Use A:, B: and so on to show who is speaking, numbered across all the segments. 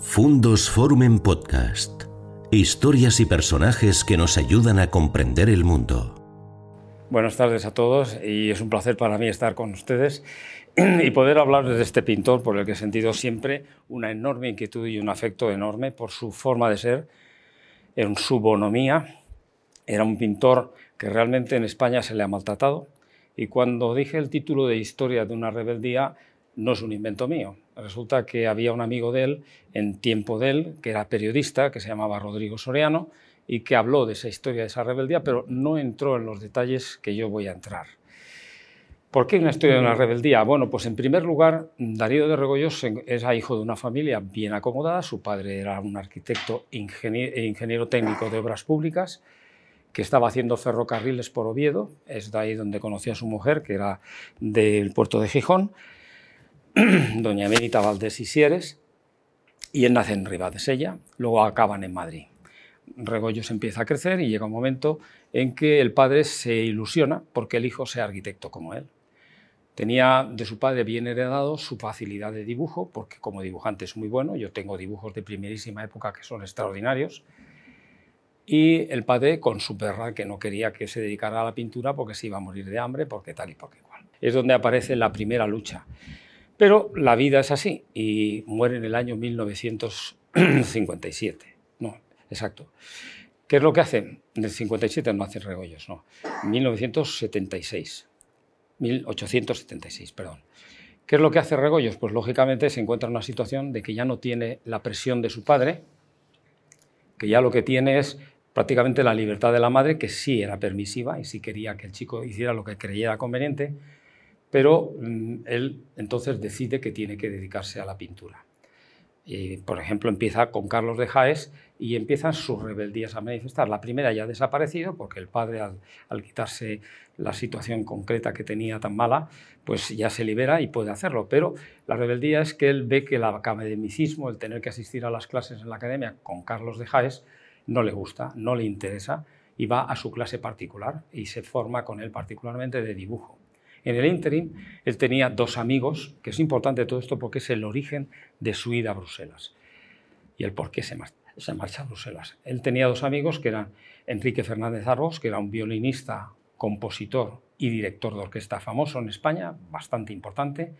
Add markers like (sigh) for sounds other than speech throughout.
A: Fundos Forum en Podcast. Historias y personajes que nos ayudan a comprender el mundo.
B: Buenas tardes a todos y es un placer para mí estar con ustedes y poder hablar de este pintor por el que he sentido siempre una enorme inquietud y un afecto enorme por su forma de ser, en su bonomía. Era un pintor que realmente en España se le ha maltratado y cuando dije el título de Historia de una rebeldía no es un invento mío. Resulta que había un amigo de él, en tiempo de él, que era periodista, que se llamaba Rodrigo Soriano, y que habló de esa historia, de esa rebeldía, pero no entró en los detalles que yo voy a entrar. ¿Por qué una historia de una rebeldía? Bueno, pues en primer lugar, Darío de Regoyos era hijo de una familia bien acomodada, su padre era un arquitecto e ingeniero técnico de obras públicas, que estaba haciendo ferrocarriles por Oviedo, es de ahí donde conoció a su mujer, que era del puerto de Gijón, (clears throat) doña Benita Valdés y Sieres, y él nace en Ribadesella, luego acaban en Madrid. Regoyos empieza a crecer y llega un momento en que el padre se ilusiona porque el hijo sea arquitecto como él. Tenía de su padre bien heredado su facilidad de dibujo, porque como dibujante es muy bueno, yo tengo dibujos de primerísima época que son extraordinarios, y el padre con su perra que no quería que se dedicara a la pintura porque se iba a morir de hambre, porque tal y porque cual. Es donde aparece la primera lucha. Pero la vida es así y muere en el año 1957. (clears throat) No, exacto. ¿Qué es lo que hace? En el 57 no hace Regoyos, no. 1976. 1876, perdón. ¿Qué es lo que hace Regoyos? Pues lógicamente se encuentra en una situación de que ya no tiene la presión de su padre, que ya lo que tiene es prácticamente la libertad de la madre, que sí era permisiva y sí quería que el chico hiciera lo que creyera conveniente, pero mm, él entonces decide que tiene que dedicarse a la pintura. Y, por ejemplo, empieza con Carlos de Jaes y empiezan sus rebeldías a manifestar. La primera ya ha desaparecido porque el padre, al, quitarse la situación concreta que tenía tan mala, pues ya se libera y puede hacerlo. Pero la rebeldía es que él ve que el academicismo, el tener que asistir a las clases en la academia con Carlos de Jaes, no le gusta, no le interesa y va a su clase particular y se forma con él particularmente de dibujo. En el interim, él tenía dos amigos, que es importante todo esto porque es el origen de su ida a Bruselas y el por qué se marcha, a Bruselas. Él tenía dos amigos que eran Enrique Fernández Arbos, que era un violinista, compositor y director de orquesta famoso en España, bastante importante,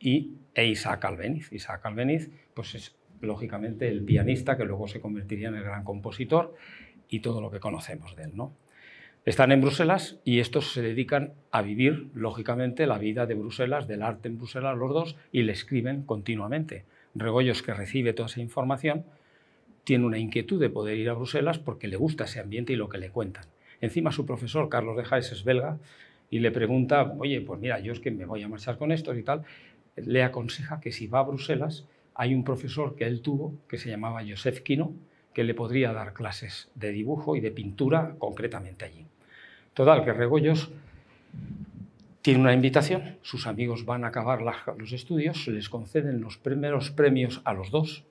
B: y e Isaac Albeniz. Isaac Albeniz pues es lógicamente el pianista que luego se convertiría en el gran compositor y todo lo que conocemos de él. ¿no? Están en Bruselas y estos se dedican a vivir, lógicamente, la vida de Bruselas, del arte en Bruselas, los dos, y le escriben continuamente. Regoyos, que recibe toda esa información, tiene una inquietud de poder ir a Bruselas porque le gusta ese ambiente y lo que le cuentan. Encima su profesor, Carlos de Jaes, es belga, y le pregunta, oye, pues mira, yo es que me voy a marchar con esto y tal, le aconseja que si va a Bruselas, hay un profesor que él tuvo, que se llamaba Joseph Quino, que le podría dar clases de dibujo y de pintura concretamente allí. Total, que Regoyos tiene una invitación, sus amigos van a acabar los estudios, les conceden los primeros premios a los dos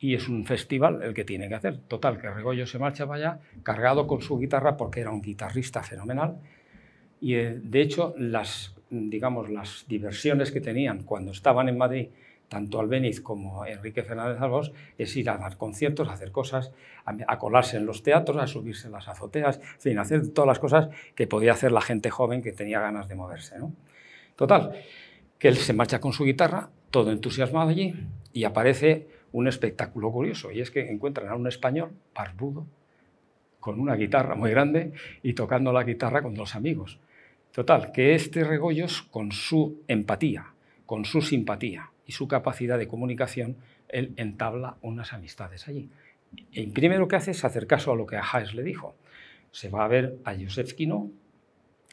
B: y es un festival el que tiene que hacer. Total, que Regoyos se marcha para allá cargado con su guitarra porque era un guitarrista fenomenal y eh, de hecho las, digamos, las diversiones que tenían cuando estaban en Madrid tanto Albeniz como Enrique Fernández Albos, es ir a dar conciertos, a hacer cosas, a, colarse en los teatros, a subirse en las azoteas, en fin, hacer todas las cosas que podía hacer la gente joven que tenía ganas de moverse. ¿no? Total, que él se marcha con su guitarra, todo entusiasmado allí, y aparece un espectáculo curioso, y es que encuentran a un español, barbudo, con una guitarra muy grande y tocando la guitarra con dos amigos. Total, que este Regollos, con su empatía, con su simpatía, y su capacidad de comunicación, él entabla unas amistades allí. Y primero que hace es hacer caso a lo que a Haes le dijo. Se va a ver a Joseph Quino,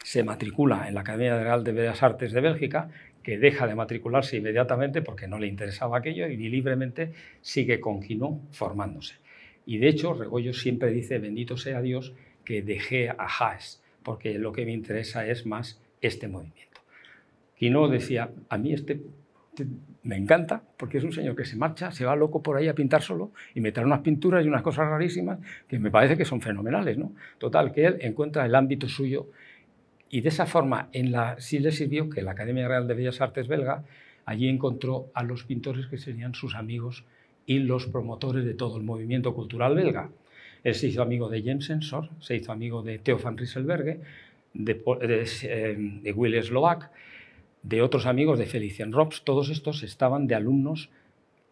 B: se matricula en la Academia Real de Bellas Artes de Bélgica, que deja de matricularse inmediatamente porque no le interesaba aquello y libremente sigue con Quino formándose. Y de hecho, Regoyo siempre dice, bendito sea Dios que dejé a Haes, porque lo que me interesa es más este movimiento. Quino decía, a mí este me encanta porque es un señor que se marcha, se va loco por ahí a pintar solo y meter unas pinturas y unas cosas rarísimas que me parece que son fenomenales. ¿no? Total, que él encuentra el ámbito suyo y de esa forma en la, sí le sirvió que la Academia Real de Bellas Artes belga allí encontró a los pintores que serían sus amigos y los promotores de todo el movimiento cultural belga. Él se hizo amigo de James Ensor, se hizo amigo de Theo van Rieselberghe, de, de, eh, de Slovak, de otros amigos de Felician Robs. Todos estos estaban de alumnos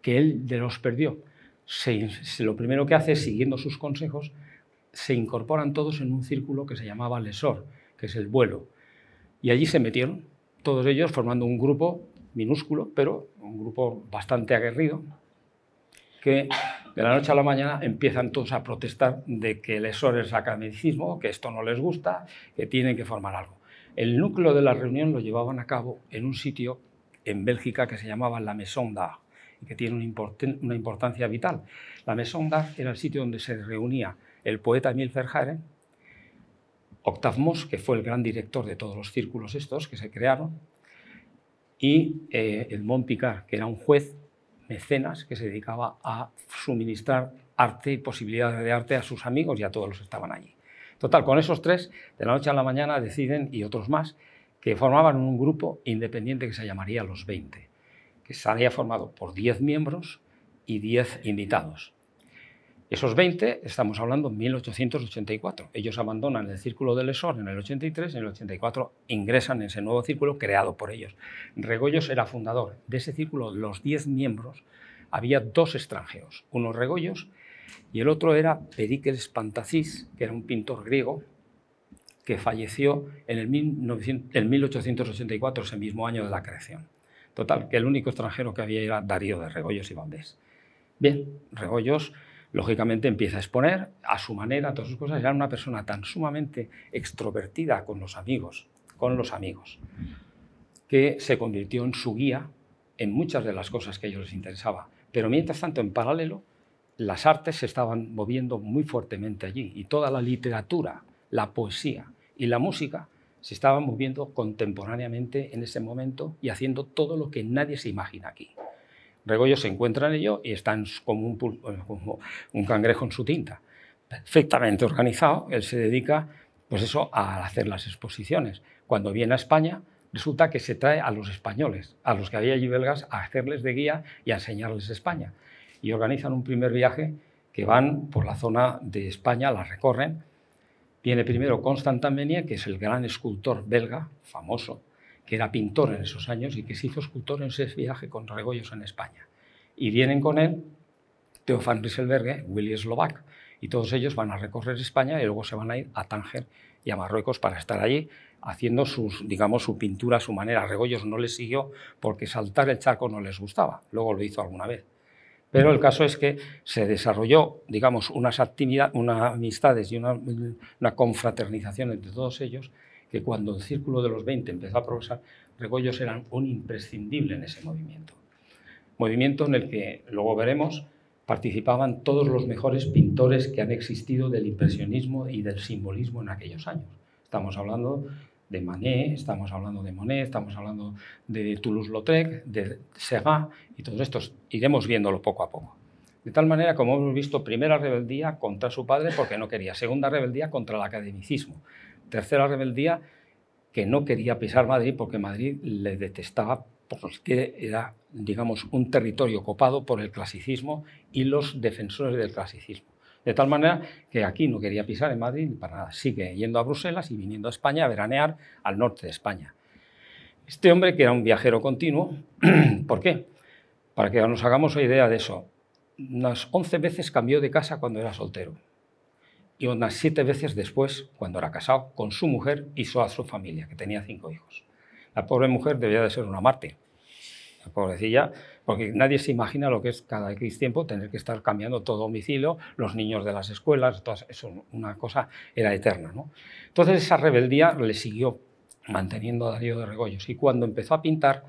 B: que él de los perdió. Se, lo primero que hace, siguiendo sus consejos, se incorporan todos en un círculo que se llamaba Lesor, que es el vuelo. Y allí se metieron, todos ellos formando un grupo minúsculo, pero un grupo bastante aguerrido, que de la noche a la mañana empiezan todos a protestar de que Lesor es academicismo, que esto no les gusta, que tienen que formar algo. El núcleo de la reunión lo llevaban a cabo en un sitio en Bélgica que se llamaba la Maison d'Art que tiene una, importancia vital. La Maison d'Art era el sitio donde se reunía el poeta Emile Verhaeren, Octave Moss, que fue el gran director de todos los círculos estos que se crearon, y eh, el Mont Picard, que era un juez mecenas que se dedicaba a suministrar arte y posibilidades de arte a sus amigos y a todos los que estaban allí. Total, con esos tres, de la noche a la mañana deciden, y otros más, que formaban un grupo independiente que se llamaría Los 20 que estaría formado por 10 miembros y 10 invitados. Esos 20, estamos hablando en 1884. Ellos abandonan el círculo de Lesor en el 83, en el 84 ingresan en ese nuevo círculo creado por ellos. Regoyos era fundador. De ese círculo, los 10 miembros, había dos extranjeros, uno Regoyos y el otro era Pericles Pantacís, que era un pintor griego que falleció en el, 1884, ese mismo año de la creación. Total, que el único extranjero que había era Darío de Regoyos y Valdés. Bien, Regoyos lógicamente empieza a exponer a su manera todas sus cosas. Era una persona tan sumamente extrovertida con los amigos, con los amigos, que se convirtió en su guía en muchas de las cosas que a ellos les interesaba. Pero mientras tanto, en paralelo, las artes se estaban moviendo muy fuertemente allí y toda la literatura, la poesía y la música se estaban moviendo contemporáneamente en ese momento y haciendo todo lo que nadie se imagina aquí. Regoyo se encuentra en ello y están como un, un cangrejo en su tinta. Perfectamente organizado, él se dedica pues eso, a hacer las exposiciones. Cuando viene a España, resulta que se trae a los españoles, a los que había allí belgas, a hacerles de guía y a enseñarles España. Y organizan un primer viaje que van por la zona de España, la recorren, Viene primero Constantin Meunier, que es el gran escultor belga, famoso, que era pintor en esos años y que se hizo escultor en ese viaje con Regoyos en España. Y vienen con él Theo van Rieselberghe, Willy Slovak, y todos ellos van a recorrer España y luego se van a ir a Tánger y a Marruecos para estar allí haciendo sus, digamos, su pintura a su manera. Regoyos no les siguió porque saltar el charco no les gustaba, luego lo hizo alguna vez. Pero el caso es que se desarrolló, digamos, unas, actividades, unas amistades y una, confraternización entre todos ellos, que cuando el Círculo de los 20 empezó a progresar, Regoyos eran un imprescindible en ese movimiento. Movimiento en el que, luego veremos, participaban todos los mejores pintores que han existido del impresionismo y del simbolismo en aquellos años. Estamos hablando de Manet, estamos hablando de Monet, estamos hablando de Toulouse-Lautrec, de Serrat y todos estos. Iremos viéndolo poco a poco. De tal manera, como hemos visto, primera rebeldía contra su padre porque no quería, segunda rebeldía contra el academicismo, tercera rebeldía que no quería pisar Madrid porque Madrid le detestaba porque era, digamos, un territorio copado por el clasicismo y los defensores del clasicismo. De tal manera que aquí no quería pisar en Madrid para nada. Sigue yendo a Bruselas y viniendo a España a veranear al norte de España. Este hombre, que era un viajero continuo, (clears throat) ¿por qué? Para que nos hagamos una idea de eso. Unas 11 veces cambió de casa cuando era soltero y unas 7 veces después, cuando era casado, con su mujer y a su familia, que tenía cinco hijos. La pobre mujer debía de ser una mártir. La pobrecilla porque nadie se imagina lo que es cada X tiempo tener que estar cambiando todo domicilio, los niños de las escuelas, eso, una cosa era eterna. ¿no? Entonces esa rebeldía le siguió manteniendo a Darío de Regoyos y cuando empezó a pintar,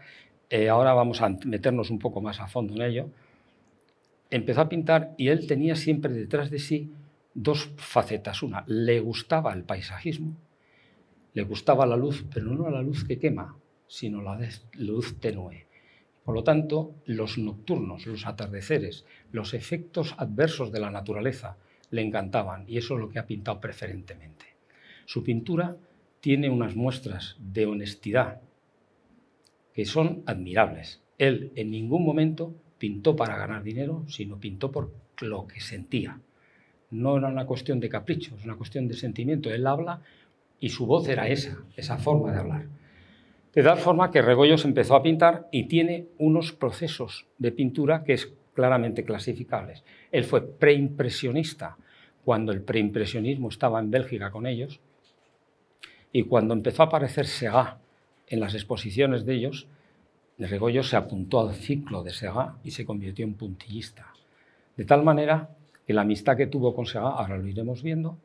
B: eh, ahora vamos a meternos un poco más a fondo en ello, empezó a pintar y él tenía siempre detrás de sí dos facetas. Una, le gustaba el paisajismo, le gustaba la luz, pero no la luz que quema, sino la luz tenue. Por lo tanto, los nocturnos, los atardeceres, los efectos adversos de la naturaleza le encantaban y eso es lo que ha pintado preferentemente. Su pintura tiene unas muestras de honestidad que son admirables. Él en ningún momento pintó para ganar dinero, sino pintó por lo que sentía. No era una cuestión de capricho, es una cuestión de sentimiento. Él habla y su voz era esa, esa forma de hablar. De tal forma que Regoyos empezó a pintar y tiene unos procesos de pintura que es claramente clasificables. Él fue preimpresionista cuando el preimpresionismo estaba en Bélgica con ellos y cuando empezó a aparecer Segat en las exposiciones de ellos, Regoyos se apuntó al ciclo de Segat y se convirtió en puntillista. De tal manera que la amistad que tuvo con Segat, ahora lo iremos viendo,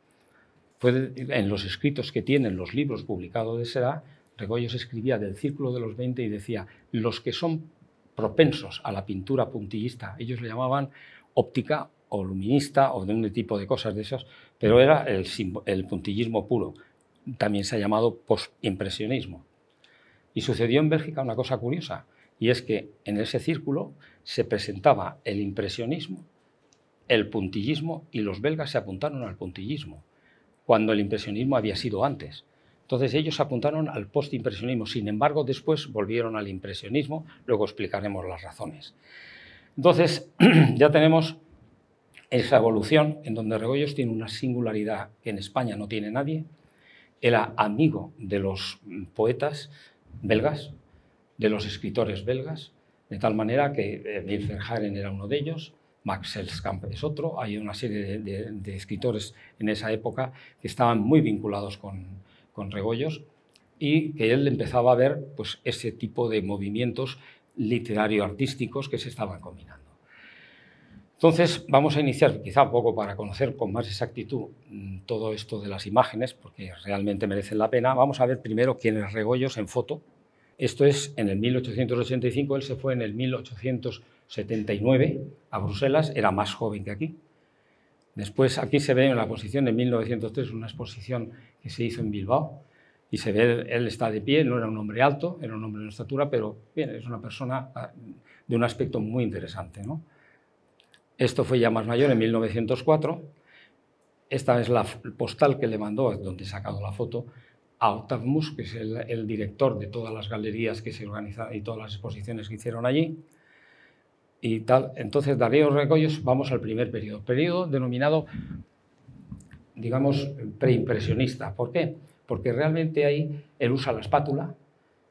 B: fue en los escritos que tienen los libros publicados de Segat, Regoyos escribía del círculo de los 20 y decía, los que son propensos a la pintura puntillista, ellos le llamaban óptica o luminista o de un tipo de cosas de esas, pero era el, el puntillismo puro. También se ha llamado postimpresionismo. Y sucedió en Bélgica una cosa curiosa, y es que en ese círculo se presentaba el impresionismo, el puntillismo, y los belgas se apuntaron al puntillismo, cuando el impresionismo había sido antes. Entonces ellos apuntaron al postimpresionismo, sin embargo después volvieron al impresionismo, luego explicaremos las razones. Entonces (clears throat) ya tenemos esa evolución en donde Regoyos tiene una singularidad que en España no tiene nadie, era amigo de los poetas belgas, de los escritores belgas, de tal manera que eh, Haren era uno de ellos, Max Selskamp es otro, hay una serie de escritores en esa época que estaban muy vinculados con, con Regoyos, y que él empezaba a ver pues, ese tipo de movimientos literario-artísticos que se estaban combinando. Entonces, vamos a iniciar, quizá un poco para conocer con más exactitud mm, todo esto de las imágenes, porque realmente merecen la pena. Vamos a ver primero quién es Regoyos en foto. Esto es en el 1885, él se fue en el 1879 a Bruselas, era más joven que aquí. Después aquí se ve en la posición de 1903, una exposición que se hizo en Bilbao, y se ve, él está de pie, no era un hombre alto, era un hombre de estatura, pero bien, es una persona ah, de un aspecto muy interesante. ¿no? Esto fue ya más mayor, en 1904. Esta es la postal que le mandó, donde he sacado la foto, a Octave que es el, el, director de todas las galerías que se organizaron y todas las exposiciones que hicieron allí y tal. Entonces, Darío Recollos, vamos al primer periodo, periodo denominado, digamos, preimpresionista. ¿Por qué? Porque realmente ahí él usa la espátula,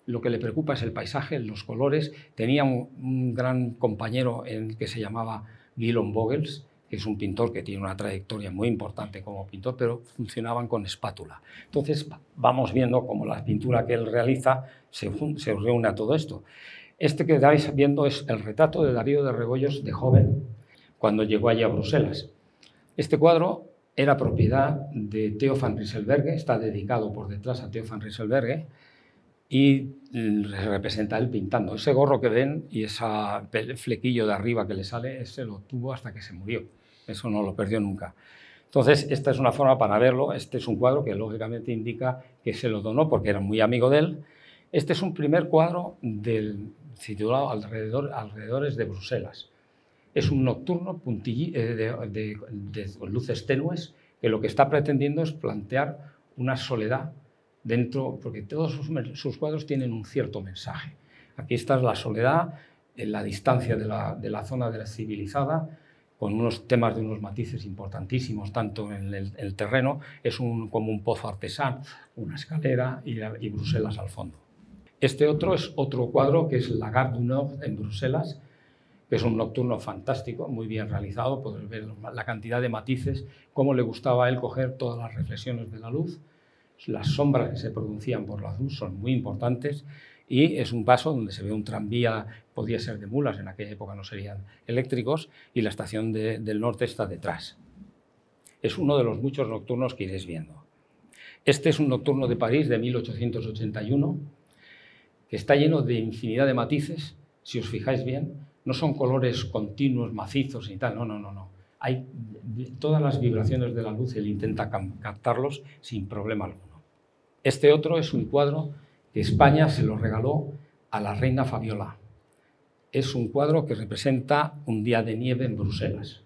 B: lo que le preocupa es el paisaje, los colores. Tenía un, gran compañero en, que se llamaba Guillaume Vogels, que es un pintor que tiene una trayectoria muy importante como pintor, pero funcionaban con espátula. Entonces vamos viendo cómo la pintura que él realiza se, se reúne a todo esto. Este que estáis viendo es el retrato de Darío de Rebollos de joven, cuando llegó allí a Bruselas. Este cuadro era propiedad de Theo van Rieselberghe, está dedicado por detrás a Theo van Rieselberghe, y representa él pintando. Ese gorro que ven y ese flequillo de arriba que le sale, ese lo tuvo hasta que se murió. Eso no lo perdió nunca. Entonces, esta es una forma para verlo. Este es un cuadro que lógicamente indica que se lo donó porque era muy amigo de él. Este es un primer cuadro del, alrededor, alrededores de Bruselas. Es un nocturno eh, de, luces tenues que lo que está pretendiendo es plantear una soledad dentro, porque todos sus, cuadros tienen un cierto mensaje. Aquí está la soledad, en la distancia de la, zona de la civilizada, con unos temas de unos matices importantísimos, tanto en el, terreno, es un, como un pozo artesano, una escalera y Bruselas al fondo. Este otro es otro cuadro que es La Gare du Nord en Bruselas, que es un nocturno fantástico, muy bien realizado, podéis ver la cantidad de matices, cómo le gustaba a él coger todas las reflexiones de la luz, las sombras que se producían por la luz son muy importantes y es un paso donde se ve un tranvía, podía ser de mulas, en aquella época no serían eléctricos, y la estación del norte está detrás. Es uno de los muchos nocturnos que iréis viendo. Este es un nocturno de París de 1881 está lleno de infinidad de matices, si os fijáis bien, no son colores continuos, macizos y tal, no, no, no, no. Hay todas las vibraciones de la luz, él intenta captarlos sin problema alguno. Este otro es un cuadro que España se lo regaló a la reina Fabiola. Es un cuadro que representa un día de nieve en Bruselas.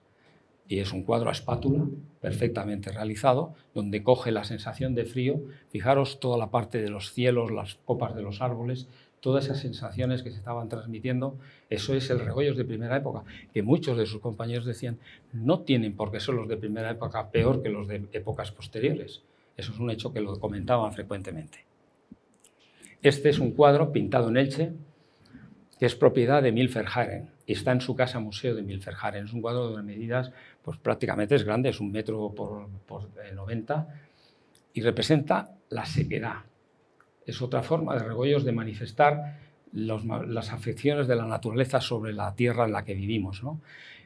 B: Y es un cuadro a espátula, perfectamente realizado, donde coge la sensación de frío. Fijaros toda la parte de los cielos, las copas de los árboles, todas esas sensaciones que se estaban transmitiendo, eso es el Regoyos de primera época, que muchos de sus compañeros decían, no tienen por qué ser los de primera época peor que los de épocas posteriores. Eso es un hecho que lo comentaban frecuentemente. Este es un cuadro pintado en Elche, que es propiedad de Milferharen y está en su casa museo de Milferharen. Es un cuadro de medidas pues, prácticamente es grande, es un metro por, por 90 eh, y representa la sequedad. Es otra forma de Regoyos de manifestar las afecciones de la naturaleza sobre la tierra en la que vivimos.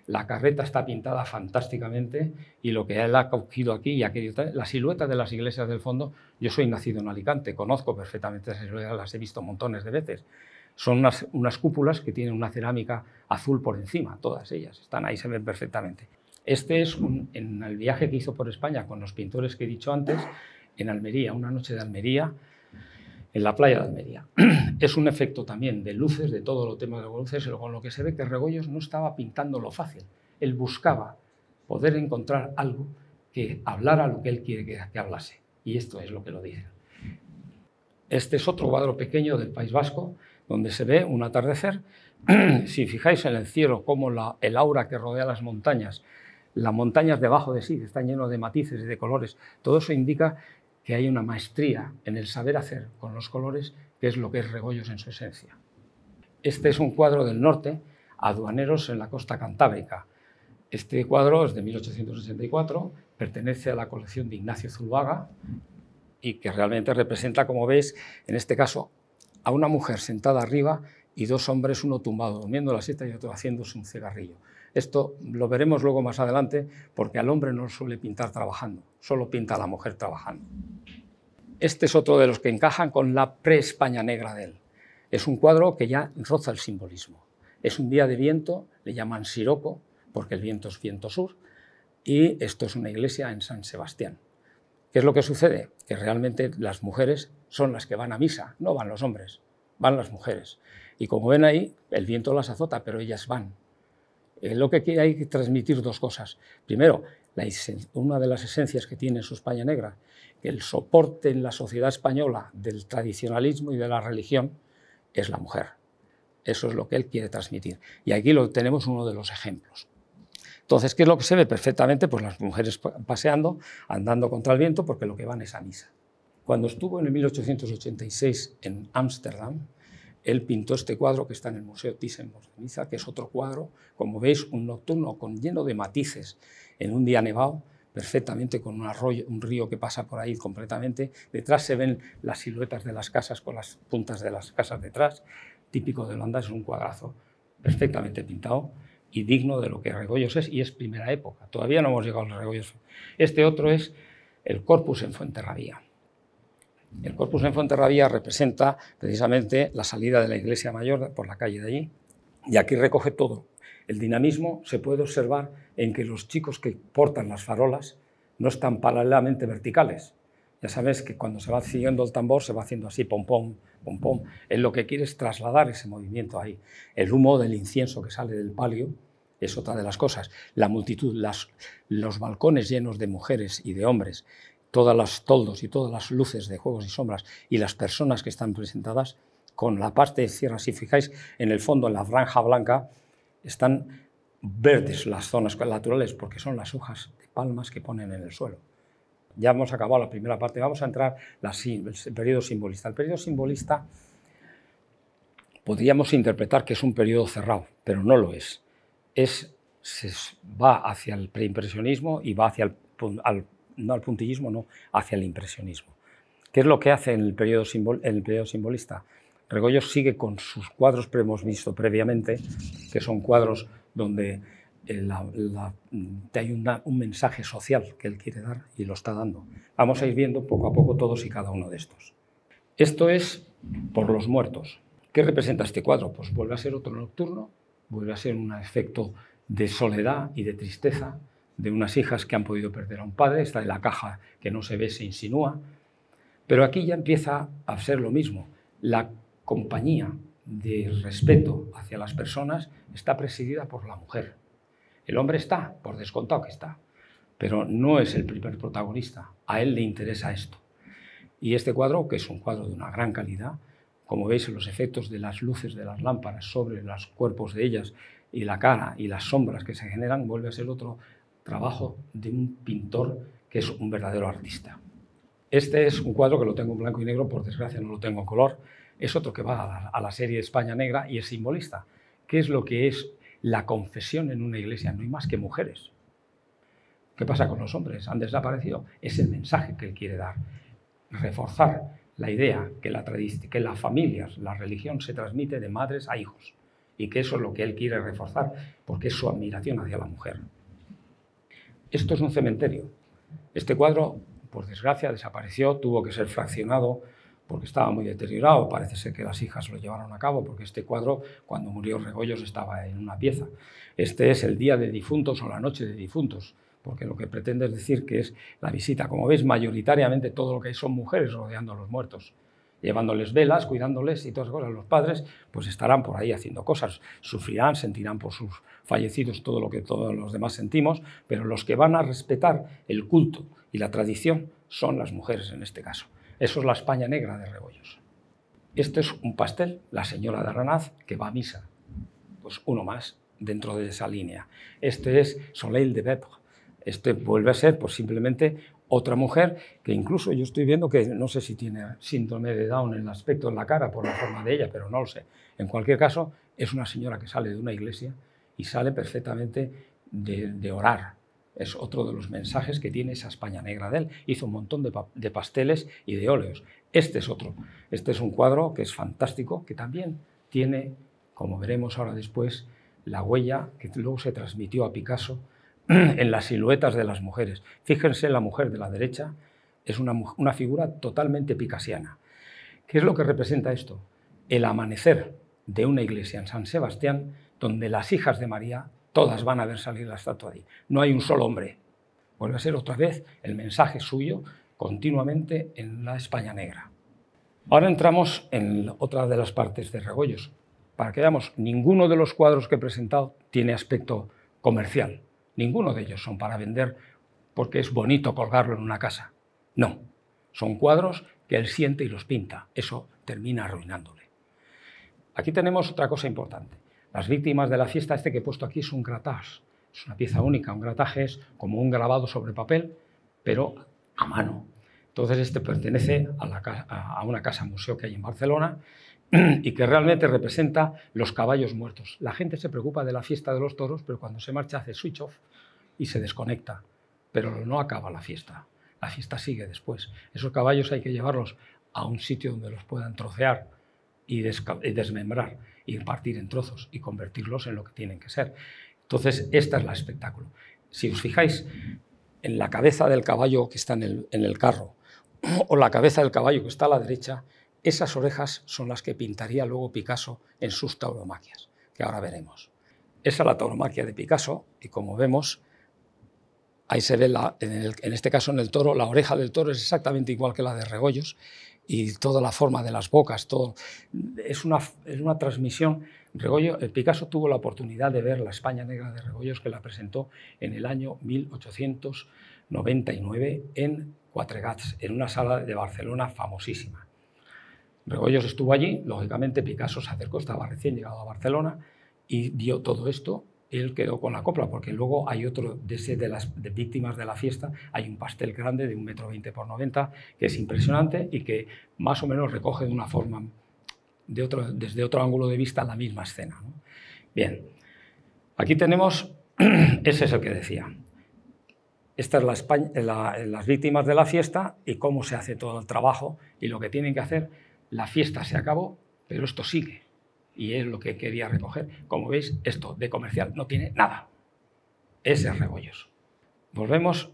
B: La carreta está pintada fantásticamente y lo que él ha cogido aquí y aquello, la silueta de las iglesias del fondo, yo soy nacido en Alicante, conozco perfectamente esas siluetas, las he visto montones de veces. Son unas, unas cúpulas que tienen una cerámica azul por encima, todas ellas, están ahí, se ven perfectamente. Este es en el viaje que hizo por España con los pintores que he dicho antes, en Almería, una noche de Almería, en la playa de Almería. (clears throat) Es un efecto también de luces, de todo lo tema de luces, con lo que se ve que Regoyos no estaba pintando lo fácil. Él buscaba poder encontrar algo que hablara lo que él quiere que, hablase. Y esto es lo que lo dice. Este es otro cuadro pequeño del País Vasco, donde se ve un atardecer. (clears throat) si fijáis en el cielo, como la, el aura que rodea las montañas, las montañas debajo de sí están llenas de matices y de colores, todo eso indica que hay una maestría en el saber hacer con los colores, que es lo que es Regoyos en su esencia. Este es un cuadro del norte, Aduaneros en la costa cantábrica. Este cuadro es de 1864, pertenece a la colección de Ignacio Zuluaga y que realmente representa, como veis, en este caso, a una mujer sentada arriba y dos hombres, uno tumbado durmiendo la siesta y otro haciéndose un cigarrillo. Esto lo veremos luego más adelante porque al hombre no suele pintar trabajando, solo pinta a la mujer trabajando. Este es otro de los que encajan con la pre-España negra de él. Es un cuadro que ya roza el simbolismo. Es un día de viento, le llaman Siroco, porque el viento es viento sur, y esto es una iglesia en San Sebastián. ¿Qué es lo que sucede? Que realmente las mujeres son las que van a misa, no van los hombres, van las mujeres. Y como ven ahí, el viento las azota, pero ellas van, eh, lo que hay que transmitir dos cosas. Primero, una de las esencias que tiene su España negra, el soporte en la sociedad española del tradicionalismo y de la religión es la mujer. Eso es lo que él quiere transmitir. Y aquí lo tenemos uno de los ejemplos. Entonces, ¿qué es lo que se ve perfectamente? Pues las mujeres paseando, andando contra el viento, porque lo que van es a misa. Cuando estuvo en el 1886 en Ámsterdam, él pintó este cuadro que está en el Museo Thyssen de Niza, que es otro cuadro, como veis, un nocturno con, lleno de matices en un día nevado, perfectamente con un, arroyo, un río que pasa por ahí completamente. Detrás se ven las siluetas de las casas con las puntas de las casas detrás. Típico de Holanda, es un cuadrazo perfectamente pintado y digno de lo que Regoyos es, y es primera época. Todavía no hemos llegado a los Regoyos. Este otro es el Corpus en Fuenterrabía. El Corpus en Fuenterrabía representa precisamente la salida de la iglesia mayor por la calle de allí. Y aquí recoge todo. El dinamismo se puede observar en que los chicos que portan las farolas no están paralelamente verticales. Ya sabes que cuando se va siguiendo el tambor se va haciendo así, pom, pom, pom, pom. Él lo que quiere es trasladar ese movimiento ahí. El humo del incienso que sale del palio es otra de las cosas. La multitud, los balcones llenos de mujeres y de hombres todas las toldos y todas las luces de juegos y sombras y las personas que están presentadas con la parte de cierra, si fijáis en el fondo, en la franja blanca, están verdes las zonas naturales porque son las hojas de palmas que ponen en el suelo. Ya hemos acabado la primera parte, vamos a entrar en el periodo simbolista. El periodo simbolista podríamos interpretar que es un periodo cerrado, pero no lo es. es se va hacia el preimpresionismo y va hacia el no al puntillismo, no, hacia el impresionismo. ¿Qué es lo que hace en el periodo, simbolista? Regoyos sigue con sus cuadros que hemos visto previamente, que son cuadros donde eh, hay un mensaje social que él quiere dar y lo está dando. Vamos a ir viendo poco a poco todos y cada uno de estos. Esto es por los muertos. ¿Qué representa este cuadro? Pues vuelve a ser otro nocturno, vuelve a ser un efecto de soledad y de tristeza, de unas hijas que han podido perder a un padre, está en la caja que no se ve, se insinúa, pero aquí ya empieza a ser lo mismo. La compañía de respeto hacia las personas está presidida por la mujer. El hombre está, por descontado que está, pero no es el primer protagonista. A él le interesa esto. Y este cuadro, que es un cuadro de una gran calidad, como veis, los efectos de las luces de las lámparas sobre los cuerpos de ellas y la cara y las sombras que se generan, vuelve a ser otro trabajo de un pintor que es un verdadero artista. Este es un cuadro que lo tengo en blanco y negro, por desgracia no lo tengo en color. Es otro que va a la, serie España Negra y es simbolista. ¿Qué es lo que es la confesión en una iglesia? No hay más que mujeres. ¿Qué pasa con los hombres? Han desaparecido. Es el mensaje que él quiere dar. Reforzar la idea que la, que las familias, la religión se transmite de madres a hijos y que eso es lo que él quiere reforzar porque es su admiración hacia la mujer. Esto es un cementerio. Este cuadro, por desgracia, desapareció, tuvo que ser fraccionado porque estaba muy deteriorado. Parece ser que las hijas lo llevaron a cabo, porque este cuadro, cuando murió Regoyos, estaba en una pieza. Este es el día de difuntos o la noche de difuntos, porque lo que pretende es decir que es la visita. Como veis, mayoritariamente todo lo que hay son mujeres rodeando a los muertos llevándoles velas, cuidándoles y todas esas cosas. Los padres pues estarán por ahí haciendo cosas, sufrirán, sentirán por sus fallecidos todo lo que todos los demás sentimos, pero los que van a respetar el culto y la tradición son las mujeres en este caso. Eso es la España negra de Rebollos. Este es un pastel, la señora de Aranaz, que va a misa. Pues uno más dentro de esa línea. Este es Soleil de Vepre. Este vuelve a ser pues, simplemente otra mujer que incluso yo estoy viendo que no sé si tiene síndrome de Down en el aspecto en la cara por la forma de ella, pero no lo sé. En cualquier caso, es una señora que sale de una iglesia y sale perfectamente de, orar. Es otro de los mensajes que tiene esa España negra de él. Hizo un montón de, de pasteles y de óleos. Este es otro. Este es un cuadro que es fantástico, que también tiene, como veremos ahora después, la huella que luego se transmitió a Picasso (clears throat) en las siluetas de las mujeres. Fíjense, la mujer de la derecha es una, una figura totalmente picasiana. ¿Qué es lo que representa esto? El amanecer de una iglesia en San Sebastián donde las hijas de María todas van a ver salir la estatua ahí. No hay un solo hombre. Vuelve a ser otra vez el mensaje suyo continuamente en la España negra. Ahora entramos en otra de las partes de Regoyos. Para que veamos, ninguno de los cuadros que he presentado tiene aspecto comercial. Ninguno de ellos son para vender porque es bonito colgarlo en una casa. No, son cuadros que él siente y los pinta. Eso termina arruinándole. Aquí tenemos otra cosa importante. Las víctimas de la fiesta, este que he puesto aquí es un gratage. Es una pieza única. Un grataje es como un grabado sobre papel, pero a mano. Entonces este pertenece a una casa museo que hay en Barcelona (clears throat) y que realmente representa los caballos muertos. La gente se preocupa de la fiesta de los toros, pero cuando se marcha hace switch off y se desconecta. Pero no acaba la fiesta. La fiesta sigue después. Esos caballos hay que llevarlos a un sitio donde los puedan trocear y, desmembrar y partir en trozos y convertirlos en lo que tienen que ser. Entonces, esta es la espectáculo. Si os fijáis en la cabeza del caballo que está en el, en el carro (clears throat) o la cabeza del caballo que está a la derecha, esas orejas son las que pintaría luego Picasso en sus tauromaquias, que ahora veremos. Esa es la tauromaquia de Picasso y como vemos, ahí se ve, en, este caso en el toro, la oreja del toro es exactamente igual que la de Regoyos y toda la forma de las bocas, todo. Es una, es una transmisión. Regoyo, el Picasso tuvo la oportunidad de ver la España negra de Regoyos que la presentó en el año 1899 en Cuatregats, en una sala de Barcelona famosísima. Regoyos estuvo allí, lógicamente Picasso se acercó, estaba recién llegado a Barcelona y dio todo esto. Él quedó con la copla, porque luego hay otro de, ese, de las víctimas de la fiesta, hay un pastel grande de un metro veinte por 90, que es impresionante y que más o menos recoge de una forma, de otro, desde otro ángulo de vista, la misma escena. Bien, aquí tenemos, (clears throat) ese es el que decía, esta es la España, las víctimas de la fiesta y cómo se hace todo el trabajo y lo que tienen que hacer la fiesta se acabó, pero esto sigue. Y es lo que quería recoger. Como veis, esto de comercial no tiene nada. Es el rebollos. Volvemos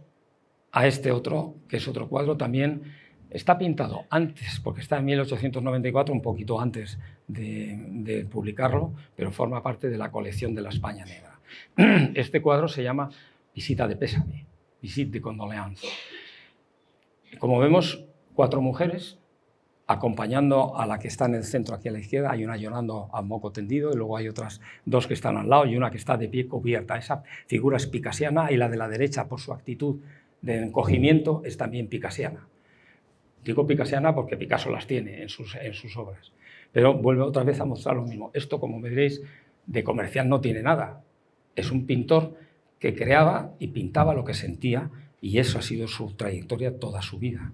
B: a este otro, que es otro cuadro también. Está pintado antes, porque está en 1894, un poquito antes de, publicarlo, pero forma parte de la colección de la España Negra. (clears throat) Este cuadro se llama Visita de Pésame, Visite de Condoleanza. Como vemos, cuatro mujeres acompañando a la que está en el centro aquí a la izquierda, hay una llorando a moco tendido y luego hay otras dos que están al lado y una que está de pie cubierta. Esa figura es picasiana y la de la derecha, por su actitud de encogimiento, es también picasiana. Digo picasiana porque Picasso las tiene en sus, en sus obras. Pero vuelve otra vez a mostrar lo mismo. Esto, como me diréis, de comercial no tiene nada. Es un pintor que creaba y pintaba lo que sentía y eso ha sido su trayectoria toda su vida.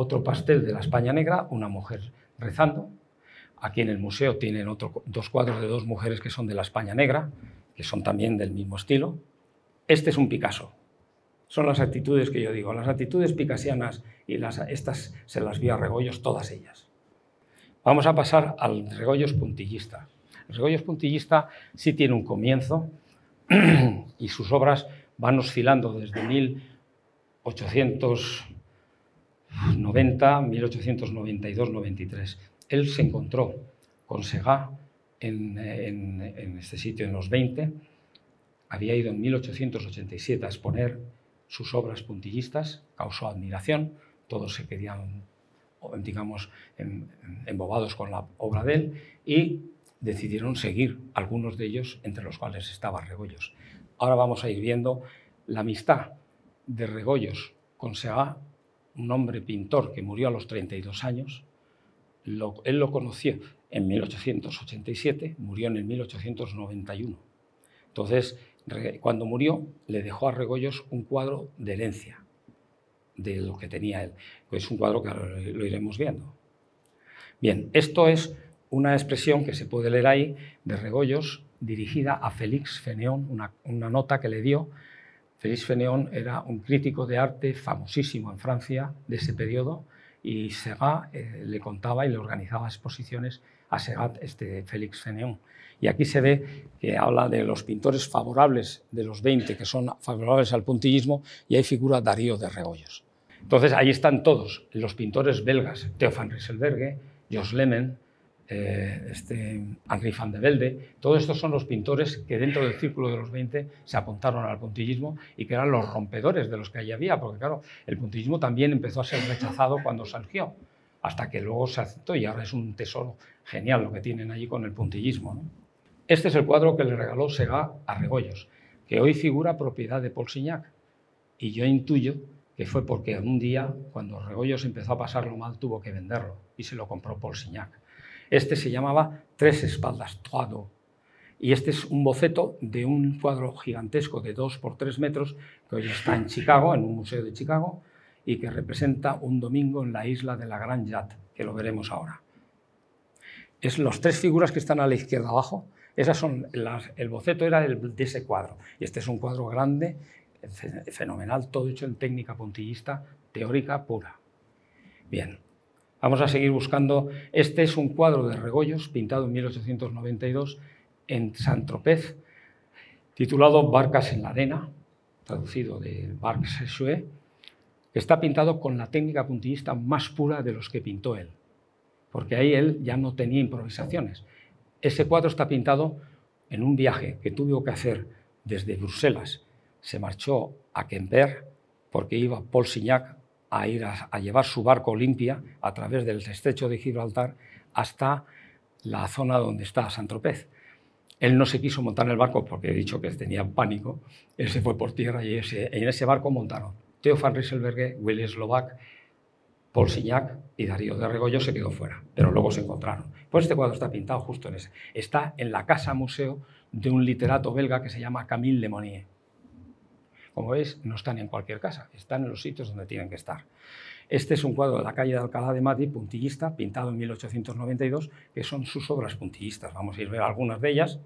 B: Otro pastel de la España negra, una mujer rezando. Aquí en el museo tienen dos cuadros de dos mujeres que son de la España negra, que son también del mismo estilo. Este es un Picasso. Son las actitudes que yo digo, las actitudes picasianas y las, estas se las vi a Regoyos, todas ellas. Vamos a pasar al Regoyos puntillista. El Regoyos puntillista sí tiene un comienzo (clears throat) y sus obras van oscilando desde 1890, 1892, 93. Él se encontró con Segá en, este sitio en los 20, había ido en 1887 a exponer sus obras puntillistas, causó admiración, todos se querían, digamos, embobados con la obra de él y decidieron seguir, algunos de ellos, entre los cuales estaba Regoyos. Ahora vamos a ir viendo la amistad de Regoyos con Segá, un hombre pintor que murió a los 32 años. él lo conoció en 1887, murió en el 1891. Entonces, cuando murió, le dejó a Regoyos un cuadro de herencia de lo que tenía él. Es un cuadro que lo iremos viendo. Bien, esto es una expresión que se puede leer ahí de Regoyos dirigida a Félix Fénéon, una, nota que le dio. Félix Fénéon era un crítico de arte famosísimo en Francia de ese periodo y Segat eh, le contaba y le organizaba exposiciones a Segat, este Félix Fénéon. Y aquí se ve que habla de los pintores favorables de los 20, que son favorables al puntillismo, y ahí figura Darío de Regoyos. Entonces ahí están todos, los pintores belgas, Theophane Rieselberghe, Jos Lemmen, eh, este, Henri van de Velde, todos estos son los pintores que dentro del círculo de los 20 se apuntaron al puntillismo y que eran los rompedores de los que allí había, porque claro, el puntillismo también empezó a ser rechazado cuando surgió, hasta que luego se aceptó y ahora es un tesoro genial lo que tienen allí con el puntillismo. Este es el cuadro que le regaló Segá a Regoyos, que hoy figura propiedad de Paul Signac, y yo intuyo que fue porque un día, cuando Regoyos empezó a pasarlo mal, tuvo que venderlo y se lo compró Paul Signac. Este se llamaba Tres espaldas, Trois Y este es un boceto de un cuadro gigantesco de 2 por 3 metros que hoy está en Chicago, en un museo de Chicago, y que representa un domingo en la isla de la Gran Yat, que lo veremos ahora. Es las tres figuras que están a la izquierda abajo. Esas son el boceto era de ese cuadro. Y este es un cuadro grande, fenomenal, todo hecho en técnica puntillista, teórica pura. Bien, Vamos a seguir buscando. Este es un cuadro de Regoyos, pintado en 1892 en Saint-Tropez, titulado Barcas en la arena, traducido de Barques Sechue, que está pintado con la técnica puntillista más pura de los que pintó él, porque ahí él ya no tenía improvisaciones. Ese cuadro está pintado en un viaje que tuvo que hacer desde Bruselas. Se marchó a Quimper porque iba Paul Signac a ir a, llevar su barco limpia a través del estrecho de Gibraltar hasta la zona donde está Saint-Tropez. Él no se quiso montar en el barco porque he dicho que tenía pánico. Él se fue por tierra y en ese barco montaron Theo van Rieselberghe, Willy Slovak, Paul Signac y Darío de Regoyo se quedó fuera, pero luego se encontraron. Pues este cuadro está pintado justo en ese. Está en la casa museo de un literato belga que se llama Camille Lemonnier. Como veis, no están en cualquier casa, están en los sitios donde tienen que estar. Este es un cuadro de la calle de Alcalá de Madrid, puntillista, pintado en 1892, que son sus obras puntillistas. Vamos a ir a ver algunas de ellas.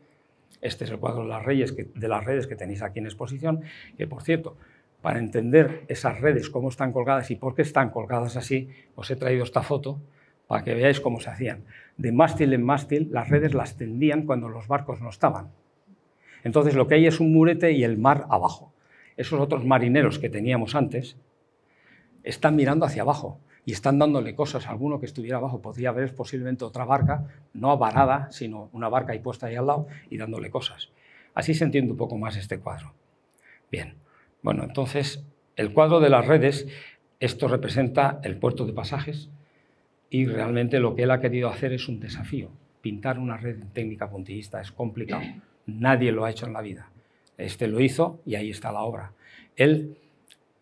B: Este es el cuadro de las, de las redes que tenéis aquí en exposición, que por cierto, para entender esas redes, cómo están colgadas y por qué están colgadas así, os he traído esta foto para que veáis cómo se hacían. De mástil en mástil, las redes las tendían cuando los barcos no estaban. Entonces lo que hay es un murete y el mar abajo esos otros marineros que teníamos antes están mirando hacia abajo y están dándole cosas a alguno que estuviera abajo. Podría haber posiblemente otra barca, no varada, sino una barca ahí puesta ahí al lado y dándole cosas. Así se entiende un poco más este cuadro. Bien, bueno, entonces el cuadro de las redes, esto representa el puerto de pasajes y realmente lo que él ha querido hacer es un desafío. Pintar una red en técnica puntillista es complicado. Nadie lo ha hecho en la vida. Este lo hizo y ahí está la obra. Él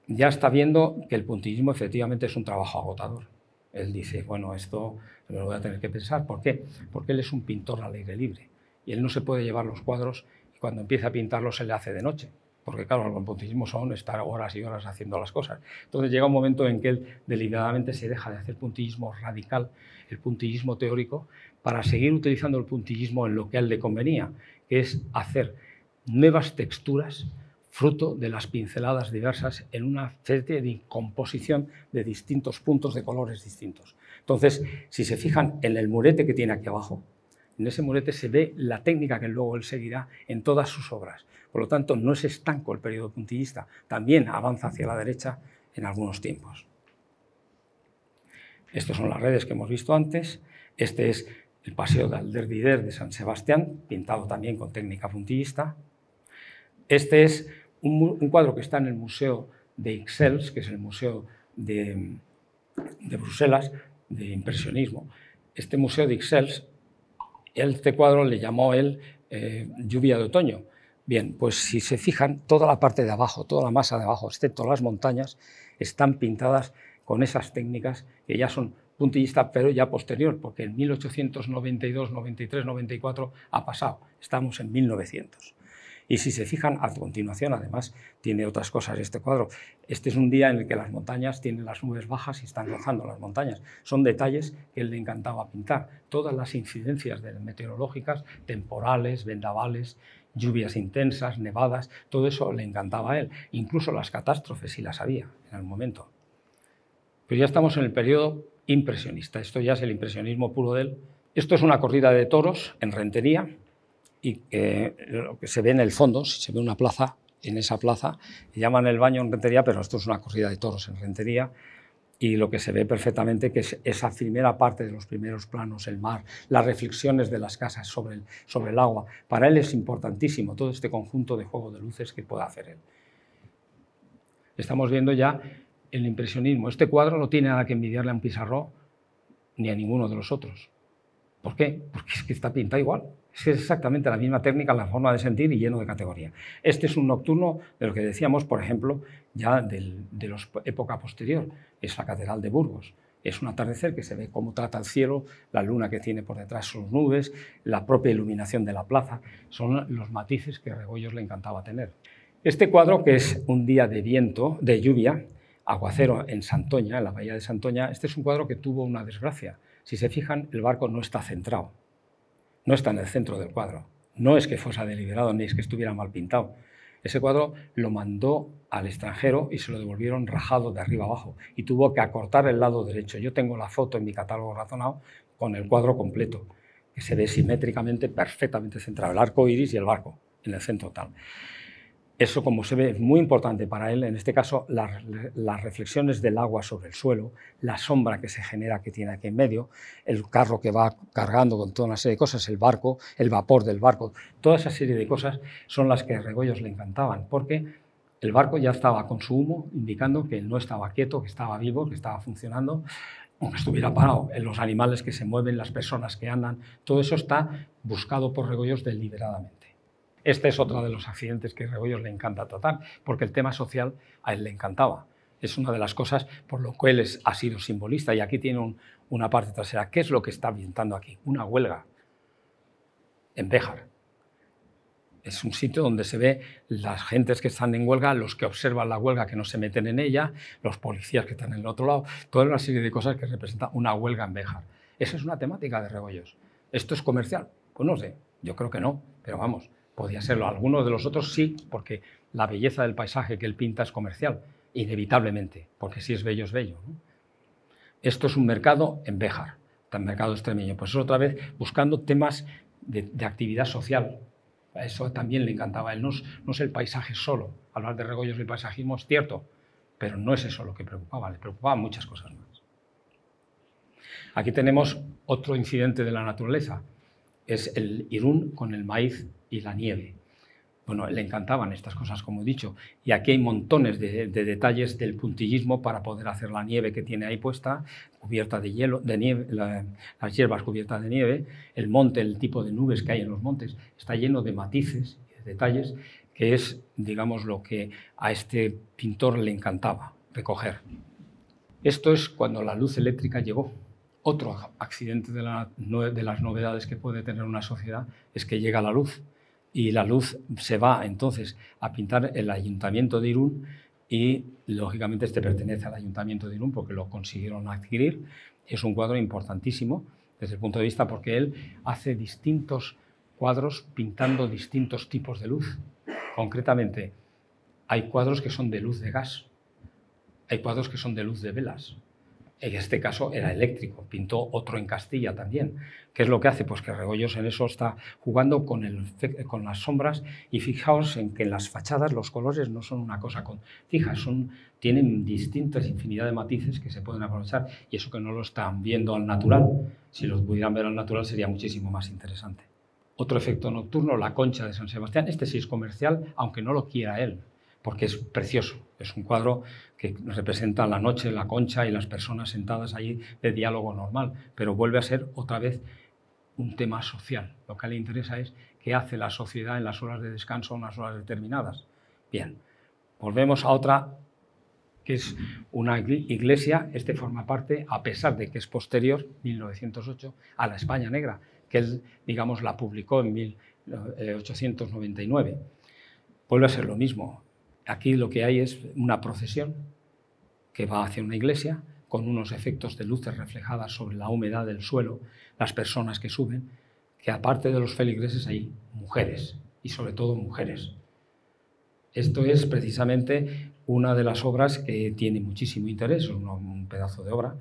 B: ya está viendo que el puntillismo efectivamente es un trabajo agotador. Él dice, bueno, esto me lo voy a tener que pensar. ¿Por qué? Porque él es un pintor al aire libre y él no se puede llevar los cuadros y cuando empieza a pintarlos se le hace de noche. Porque claro, el puntillismo son estar horas y horas haciendo las cosas. Entonces llega un momento en que él deliberadamente se deja de hacer puntillismo radical, el puntillismo teórico, para seguir utilizando el puntillismo en lo que a él le convenía, que es hacer nuevas texturas fruto de las pinceladas diversas en una serie de composición de distintos puntos de colores distintos. Entonces, si se fijan en el murete que tiene aquí abajo, en ese murete se ve la técnica que luego él seguirá en todas sus obras. Por lo tanto, no es estanco el periodo puntillista, también avanza hacia la derecha en algunos tiempos. Estas son las redes que hemos visto antes. Este es el Paseo de Alderdider de San Sebastián, pintado también con técnica puntillista. Este es un, cuadro que está en el Museo de Ixelles, que es el Museo de, Bruselas, de impresionismo. Este Museo de Ixelles, este cuadro le llamó él eh, Lluvia de Otoño. Bien, pues si se fijan, toda la parte de abajo, toda la masa de abajo, excepto las montañas, están pintadas con esas técnicas que ya son puntillistas, pero ya posterior, porque en 1892, 93, 94 ha pasado, estamos en 1900. Y si se fijan, a continuación, además, tiene otras cosas este cuadro. Este es un día en el que las montañas tienen las nubes bajas y están rozando las montañas. Son detalles que él le encantaba pintar. Todas las incidencias meteorológicas, temporales, vendavales, lluvias intensas, nevadas, todo eso le encantaba a él. Incluso las catástrofes, si las había en el momento. Pero ya estamos en el periodo impresionista. Esto ya es el impresionismo puro de él. Esto es una corrida de toros en Rentería, y lo que se ve en el fondo, si se ve una plaza, en esa plaza, llaman el baño en Rentería, pero esto es una corrida de toros en Rentería, y lo que se ve perfectamente que es esa primera parte de los primeros planos, el mar, las reflexiones de las casas sobre el, sobre el agua. Para él es importantísimo todo este conjunto de juego de luces que puede hacer él. Estamos viendo ya el impresionismo. Este cuadro no tiene nada que envidiarle a un Pizarro ni a ninguno de los otros. ¿Por qué? Porque es que está pintado igual. Es exactamente la misma técnica, la forma de sentir y lleno de categoría. Este es un nocturno de lo que decíamos, por ejemplo, ya de la época posterior. Es la Catedral de Burgos. Es un atardecer que se ve cómo trata el cielo, la luna que tiene por detrás sus nubes, la propia iluminación de la plaza. Son los matices que a Regoyos le encantaba tener. Este cuadro, que es un día de viento, de lluvia, aguacero en Santoña, en la bahía de Santoña, este es un cuadro que tuvo una desgracia. Si se fijan, el barco no está centrado no está en el centro del cuadro. No es que fuese deliberado ni es que estuviera mal pintado. Ese cuadro lo mandó al extranjero y se lo devolvieron rajado de arriba abajo y tuvo que acortar el lado derecho. Yo tengo la foto en mi catálogo razonado con el cuadro completo, que se ve simétricamente perfectamente centrado, el arco iris y el barco en el centro tal. Eso, como se ve, es muy importante para él, en este caso, las, reflexiones del agua sobre el suelo, la sombra que se genera que tiene aquí en medio, el carro que va cargando con toda una serie de cosas, el barco, el vapor del barco, toda esa serie de cosas son las que a Regoyos le encantaban, porque el barco ya estaba con su humo, indicando que no estaba quieto, que estaba vivo, que estaba funcionando, aunque estuviera parado, los animales que se mueven, las personas que andan, todo eso está buscado por Regoyos deliberadamente. Este es otro de los accidentes que Rebollos le encanta tratar, porque el tema social a él le encantaba. Es una de las cosas por lo cual él ha sido simbolista y aquí tiene una parte trasera. ¿Qué es lo que está ambientando aquí? Una huelga en Béjar. Es un sitio donde se ve las gentes que están en huelga, los que observan la huelga que no se meten en ella, los policías que están en el otro lado, toda una serie de cosas que representan una huelga en Béjar. Esa es una temática de Rebollos. ¿Esto es comercial? Pues no sé, yo creo que no, pero vamos, Podía serlo. Algunos de los otros sí, porque la belleza del paisaje que él pinta es comercial, inevitablemente, porque si es bello es bello. Esto es un mercado en Béjar, mercado extremeño. Pues es otra vez buscando temas de, actividad social. Eso también le encantaba él. No es, el paisaje solo. Hablar de regollos y paisajismo es cierto, pero no es eso lo que preocupaba. Le preocupaban muchas cosas más. Aquí tenemos otro incidente de la naturaleza. Es el Irún con el maíz y la nieve. Bueno, le encantaban estas cosas, como he dicho, y aquí hay montones de, detalles del puntillismo para poder hacer la nieve que tiene ahí puesta, cubierta de hielo, de nieve, las hierbas cubiertas de nieve, el monte, el tipo de nubes que hay en los montes, está lleno de matices y de detalles, que es, digamos, lo que a este pintor le encantaba recoger. Esto es cuando la luz eléctrica llegó. Otro accidente de, de las novedades que puede tener una sociedad es que llega la luz y la luz se va entonces a pintar el ayuntamiento de Irún y lógicamente este pertenece al ayuntamiento de Irún porque lo consiguieron adquirir. Es un cuadro importantísimo desde el punto de vista porque él hace distintos cuadros pintando distintos tipos de luz. Concretamente, hay cuadros que son de luz de gas, hay cuadros que son de luz de velas, en este caso era eléctrico, pintó otro en Castilla también. ¿Qué es lo que hace? Pues que Regoyos en eso está jugando con, las sombras y fijaos en que en las fachadas los colores no son una cosa con fija, son, tienen distintas infinidad de matices que se pueden aprovechar y eso que no lo están viendo al natural, si los pudieran ver al natural sería muchísimo más interesante. Otro efecto nocturno, la concha de San Sebastián, este sí es comercial, aunque no lo quiera él, porque es precioso. Es un cuadro que representa la noche, la concha y las personas sentadas allí de diálogo normal, pero vuelve a ser otra vez un tema social. Lo que le interesa es qué hace la sociedad en las horas de descanso, en unas horas determinadas. Bien, volvemos a otra que es una iglesia, este forma parte, a pesar de que es posterior, 1908, a la España Negra, que él, digamos, la publicó en 1899. Vuelve a ser lo mismo, Aquí lo que hay es una procesión que va hacia una iglesia con unos efectos de luces reflejadas sobre la humedad del suelo, las personas que suben, que aparte de los feligreses hay mujeres, y sobre todo mujeres. Esto es precisamente una de las obras que tiene muchísimo interés, un pedazo de obra,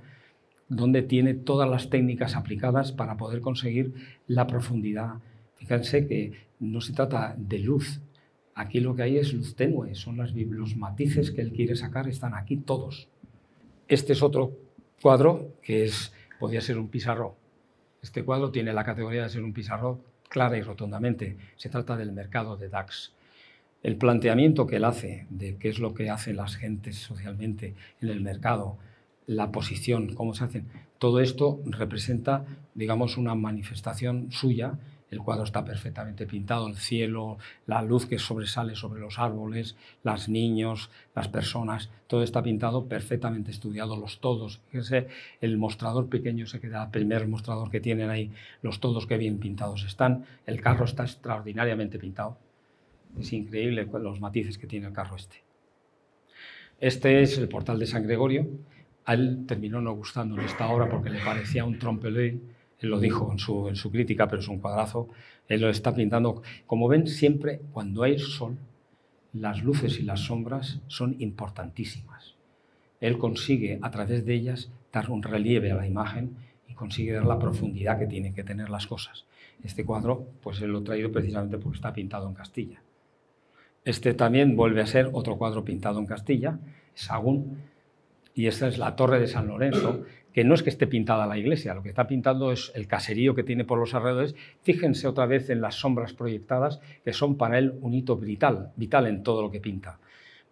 B: donde tiene todas las técnicas aplicadas para poder conseguir la profundidad. Fíjense que no se trata de luz Aquí lo que hay es luz tenue, son los matices que él quiere sacar, están aquí todos. Este es otro cuadro que es, podría ser un pizarro. Este cuadro tiene la categoría de ser un pizarro clara y rotundamente. Se trata del mercado de Dax. El planteamiento que él hace de qué es lo que hacen las gentes socialmente en el mercado, la posición, cómo se hacen, todo esto representa, digamos, una manifestación suya el cuadro está perfectamente pintado, el cielo, la luz que sobresale sobre los árboles, los niños, las personas, todo está pintado perfectamente estudiado, los todos. Fíjense, el mostrador pequeño se queda, el primer mostrador que tienen ahí, los todos que bien pintados están. El carro está extraordinariamente pintado. Es increíble los matices que tiene el carro este. Este es el portal de San Gregorio. A él terminó no gustando esta obra porque le parecía un trompelé él lo dijo en su, crítica, pero es un cuadrazo. Él lo está pintando. Como ven, siempre cuando hay sol, las luces y las sombras son importantísimas. Él consigue a través de ellas dar un relieve a la imagen y consigue dar la profundidad que tienen que tener las cosas. Este cuadro, pues él lo ha traído precisamente porque está pintado en Castilla. Este también vuelve a ser otro cuadro pintado en Castilla, Sagún, y esta es la Torre de San Lorenzo, que no es que esté pintada la iglesia, lo que está pintando es el caserío que tiene por los alrededores. Fíjense otra vez en las sombras proyectadas, que son para él un hito vital, vital en todo lo que pinta.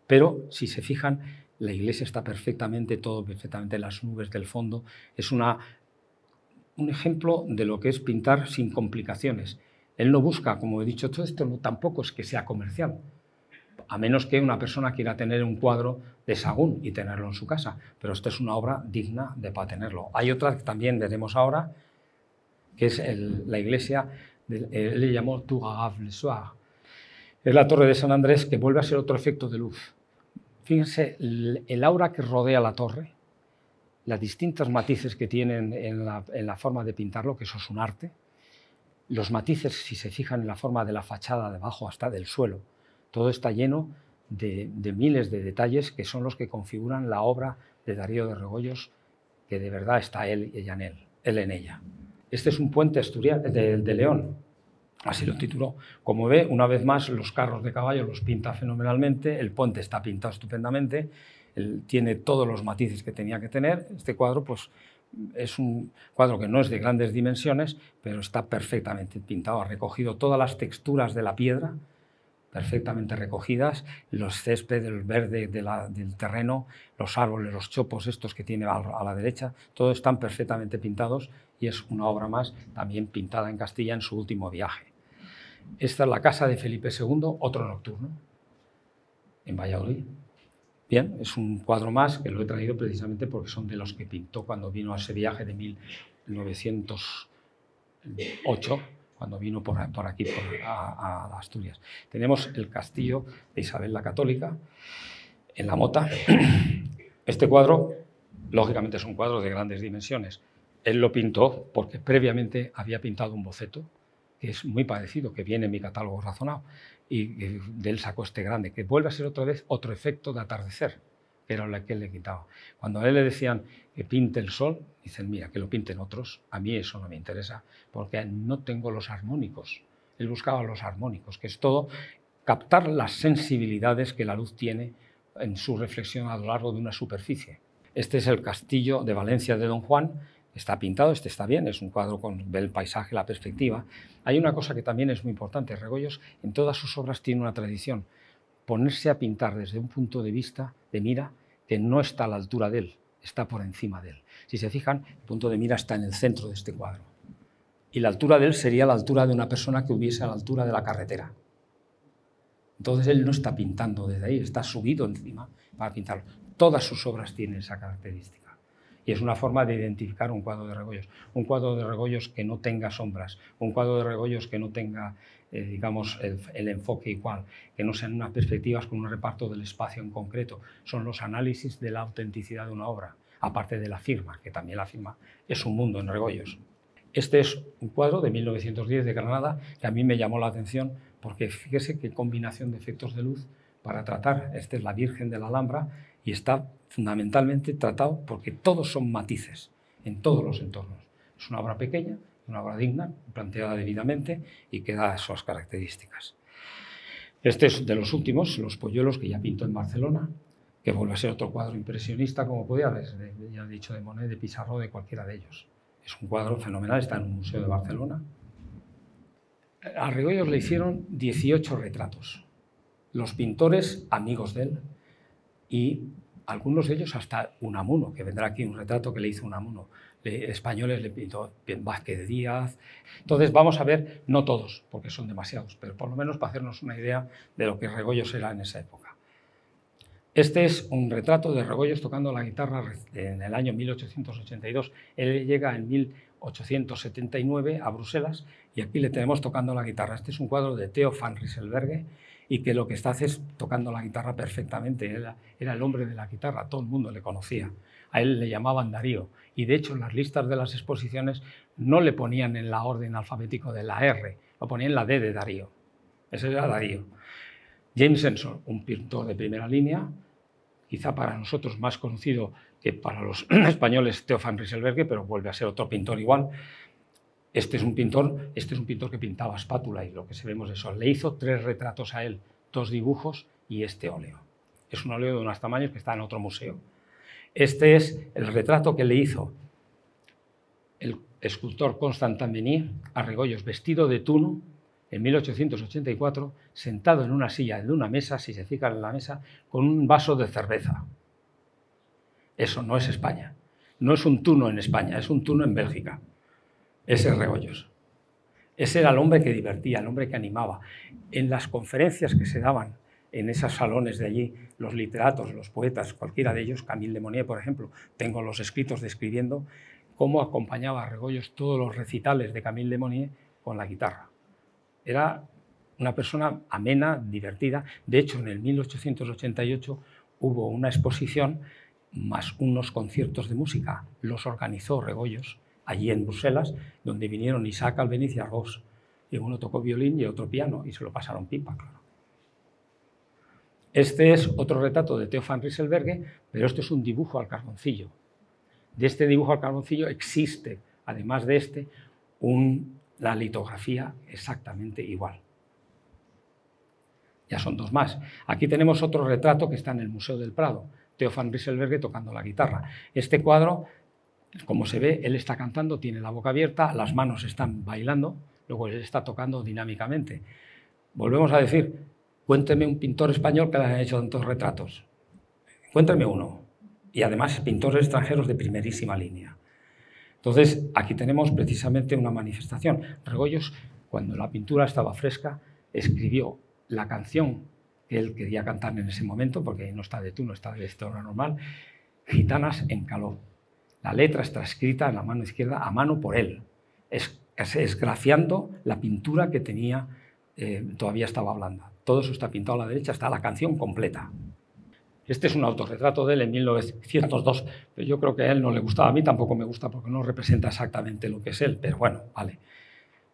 B: Pero si se fijan, la iglesia está perfectamente, todo perfectamente, las nubes del fondo. Es una, un ejemplo de lo que es pintar sin complicaciones. Él no busca, como he dicho, todo esto tampoco es que sea comercial a menos que una persona quiera tener un cuadro de Sagún y tenerlo en su casa, pero esta es una obra digna de para tenerlo. Hay otra que también veremos ahora, que es la iglesia, él le llamó Tour le Soir. Es la torre de San Andrés que vuelve a ser otro efecto de luz. Fíjense el, aura que rodea la torre, las distintas matices que tienen en la, en la forma de pintarlo, que eso es un arte, los matices, si se fijan en la forma de la fachada debajo hasta del suelo, todo está lleno de, miles de detalles que son los que configuran la obra de Darío de Regoyos, que de verdad está él, ella en él, él en ella. Este es un puente de, de León, así lo tituló. Como ve, una vez más, los carros de caballo los pinta fenomenalmente, el puente está pintado estupendamente, tiene todos los matices que tenía que tener. Este cuadro, pues, es un cuadro que no es de grandes dimensiones, pero está perfectamente pintado, ha recogido todas las texturas de la piedra, perfectamente recogidas, los césped, el verde del terreno, los árboles, los chopos estos que tiene a, la derecha, todos están perfectamente pintados y es una obra más también pintada en Castilla en su último viaje. Esta es la casa de Felipe II, otro nocturno, en Valladolid. Bien, es un cuadro más que lo he traído precisamente porque son de los que pintó cuando vino a ese viaje de 1908, cuando vino por, aquí, a, Asturias. Tenemos el castillo de Isabel la Católica en la Mota. Este cuadro, lógicamente, es un cuadro de grandes dimensiones. Él lo pintó porque previamente había pintado un boceto que es muy parecido, que viene en mi catálogo razonado y de él sacó este grande, que vuelve a ser otra vez otro efecto de atardecer, que era lo que él le quitaba. Cuando a él le decían que pinte el sol, dicen, mira, que lo pinten otros, a mí eso no me interesa, porque no tengo los armónicos. Él buscaba los armónicos, que es todo captar las sensibilidades que la luz tiene en su reflexión a lo largo de una superficie. Este es el castillo de Valencia de Don Juan, está pintado, este está bien, es un cuadro con el paisaje, la perspectiva. Hay una cosa que también es muy importante, Regoyos en todas sus obras tiene una tradición, ponerse a pintar desde un punto de vista, de mira, que no está a la altura de él, está por encima de él. Si se fijan, el punto de mira está en el centro de este cuadro. Y la altura de él sería la altura de una persona que hubiese a la altura de la carretera. Entonces él no está pintando desde ahí, está subido encima para pintarlo. Todas sus obras tienen esa característica y es una forma de identificar un cuadro de Regoyos. Un cuadro de Regoyos que no tenga sombras, un cuadro de Regoyos que no tenga, eh, digamos, el, enfoque igual, que no sean unas perspectivas con un reparto del espacio en concreto. Son los análisis de la autenticidad de una obra, aparte de la firma, que también la firma es un mundo en Regoyos. Este es un cuadro de 1910 de Granada que a mí me llamó la atención porque fíjese qué combinación de efectos de luz para tratar. Esta es la Virgen de la Alhambra y está fundamentalmente tratado porque todos son matices en todos los entornos. Es una obra pequeña, una obra digna, planteada debidamente y que da esas características. Este es de los últimos, Los Polluelos, que ya pinto en Barcelona, que vuelve a ser otro cuadro impresionista, como podía haber, ya dicho, de Monet, de Pizarro, de cualquiera de ellos. Es un cuadro fenomenal, está en un museo de Barcelona. A Regoyos le hicieron 18 retratos. Los pintores, amigos de él, y algunos de ellos hasta Unamuno, que vendrá aquí un retrato que le hizo Unamuno. Españoles le pintó Vázquez Díaz. Entonces vamos a ver, no todos, porque son demasiados, pero por lo menos para hacernos una idea de lo que Regoyos era en esa época. Este es un retrato de Regoyos tocando la guitarra en el año 1882. Él llega en 1879 a Bruselas y aquí le tenemos tocando la guitarra. Este es un cuadro de Theo van Rieselberghe y que lo que está hace es tocando la guitarra perfectamente. Era, era el hombre de la guitarra, todo el mundo le conocía. A él le llamaban Darío y de hecho las listas de las exposiciones no le ponían en la orden alfabético de la R, lo ponían en la D de Darío. Ese era Darío. James Ensor, un pintor de primera línea, quizá para nosotros más conocido que para los (clears throat) españoles Teofan Rieselberghe, pero vuelve a ser otro pintor igual. Este es un pintor, este es un pintor que pintaba espátula y lo que sabemos de eso. Le hizo tres retratos a él, dos dibujos y este óleo. Es un óleo de unos tamaños que está en otro museo. Este es el retrato que le hizo el escultor Constantin Meunier a Regoyos, vestido de tuno, en 1884, sentado en una silla de una mesa, si se fijan en la mesa, con un vaso de cerveza. Eso no es España. No es un tuno en España, es un tuno en Bélgica. Ese es Regoyos. Ese era el hombre que divertía, el hombre que animaba. En las conferencias que se daban en esos salones de allí, los literatos, los poetas, cualquiera de ellos, Camille de Monnier, por ejemplo, tengo los escritos describiendo cómo acompañaba a Regoyos todos los recitales de Camille de Monnier con la guitarra. Era una persona amena, divertida. De hecho, en el 1888 hubo una exposición más unos conciertos de música. Los organizó Regoyos allí en Bruselas, donde vinieron Isaac Albeniz y Argos. Y uno tocó violín y otro piano, y se lo pasaron pipa, claro. Este es otro retrato de Theo van Rieselberghe, pero este es un dibujo al carboncillo. De este dibujo al carboncillo existe, además de este, la litografía exactamente igual. Ya son dos más. Aquí tenemos otro retrato que está en el Museo del Prado, Theo van Rieselberghe tocando la guitarra. Este cuadro como se ve, él está cantando, tiene la boca abierta, las manos están bailando, luego él está tocando dinámicamente. Volvemos a decir, cuénteme un pintor español que haya hecho tantos retratos. Cuénteme uno. Y además pintores extranjeros de primerísima línea. Entonces, aquí tenemos precisamente una manifestación. Regoyos, cuando la pintura estaba fresca, escribió la canción que él quería cantar en ese momento, porque no está de tú, no está de historia normal, Gitanas en Caló. La letra está escrita en la mano izquierda a mano por él, es, esgrafiando la pintura que tenía, eh, todavía estaba blanda. Todo eso está pintado a la derecha, está la canción completa. Este es un autorretrato de él en 1902, pero yo creo que a él no le gustaba, a mí tampoco me gusta porque no representa exactamente lo que es él, pero bueno, vale.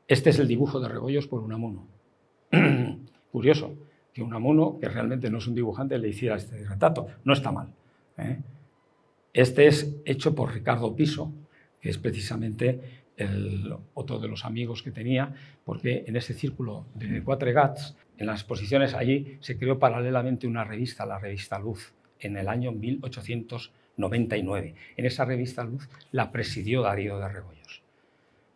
B: Este es el dibujo de Regoyos por Unamuno. (clears throat) Curioso que Unamuno, que realmente no es un dibujante, le hiciera este retrato. No está mal. ¿eh? Este es hecho por Ricardo Piso, que es precisamente el otro de los amigos que tenía, porque en ese círculo de Cuatro Gats, en las exposiciones allí, se creó paralelamente una revista, la revista Luz, en el año 1899. En esa revista Luz la presidió Darío de Rebollos.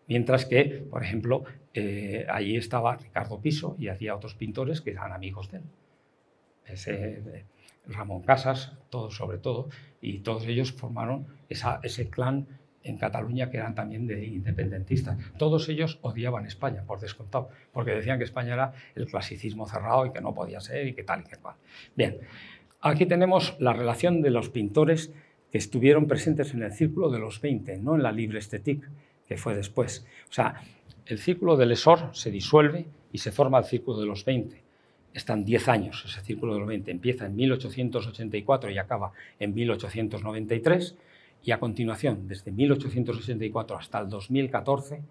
B: Mientras que, por ejemplo, eh, allí estaba Ricardo Piso y había otros pintores que eran amigos de él. Ese, Ramón Casas, todos sobre todo, y todos ellos formaron ese clan en Cataluña que eran también de independentistas. Todos ellos odiaban España, por descontado, porque decían que España era el clasicismo cerrado y que no podía ser y que tal y que cual. Bien, aquí tenemos la relación de los pintores que estuvieron presentes en el círculo de los 20, no en la Libre Estétique, que fue después. O sea, el círculo del Esor se disuelve y se forma el círculo de los 20. Están 10 años ese círculo de los 20. Empieza en 1884 y acaba en 1893 y a continuación, desde 1884 hasta el 2014,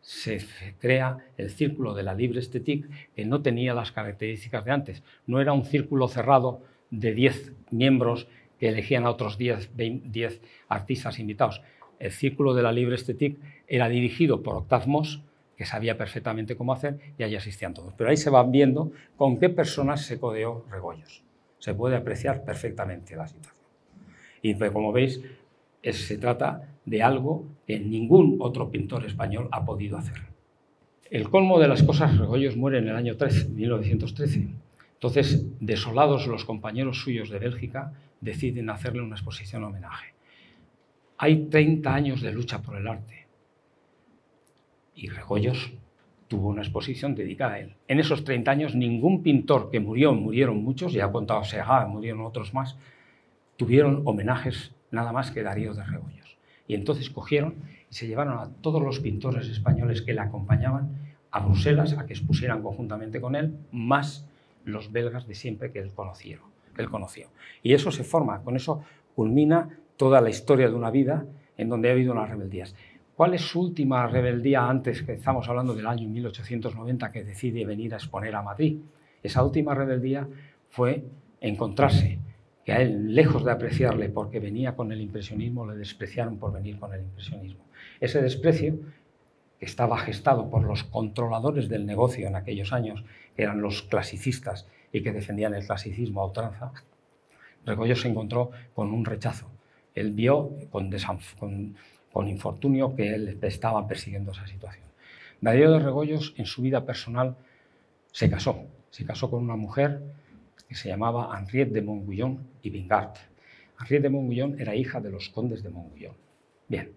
B: se crea el círculo de la libre estética que no tenía las características de antes. No era un círculo cerrado de 10 miembros que elegían a otros 10, artistas invitados. El círculo de la libre estética era dirigido por Octave Moss, que sabía perfectamente cómo hacer, y ahí asistían todos. Pero ahí se van viendo con qué personas se codeó Regoyos. Se puede apreciar perfectamente la situación. Y pues, como veis, se trata de algo que ningún otro pintor español ha podido hacer. El colmo de las cosas, Regoyos muere en el año 1913. Entonces, desolados los compañeros suyos de Bélgica, deciden hacerle una exposición homenaje. Hay 30 años de lucha por el arte y Regoyos tuvo una exposición dedicada a él. En esos 30 años, ningún pintor que murió, murieron muchos, ya contado Segat, murieron otros más, tuvieron homenajes nada más que Darío de Rebollos. Y entonces cogieron y se llevaron a todos los pintores españoles que le acompañaban a Bruselas a que expusieran conjuntamente con él, más los belgas de siempre que él, conocieron, él conoció. Y eso se forma, con eso culmina toda la historia de una vida en donde ha habido unas rebeldías. ¿Cuál es su última rebeldía antes que estamos hablando del año 1890 que decide venir a exponer a Madrid? Esa última rebeldía fue encontrarse que a él, lejos de apreciarle porque venía con el impresionismo, le despreciaron por venir con el impresionismo. Ese desprecio, que estaba gestado por los controladores del negocio en aquellos años, que eran los clasicistas y que defendían el clasicismo a ultranza, Regoyos se encontró con un rechazo. Él vio con, con, infortunio que él estaba persiguiendo esa situación. Darío de Regoyos, en su vida personal, se casó. Se casó con una mujer que se llamaba Henriette de Montguillon y Vingart. Henriette de Montguillon era hija de los condes de Montguillon. Bien.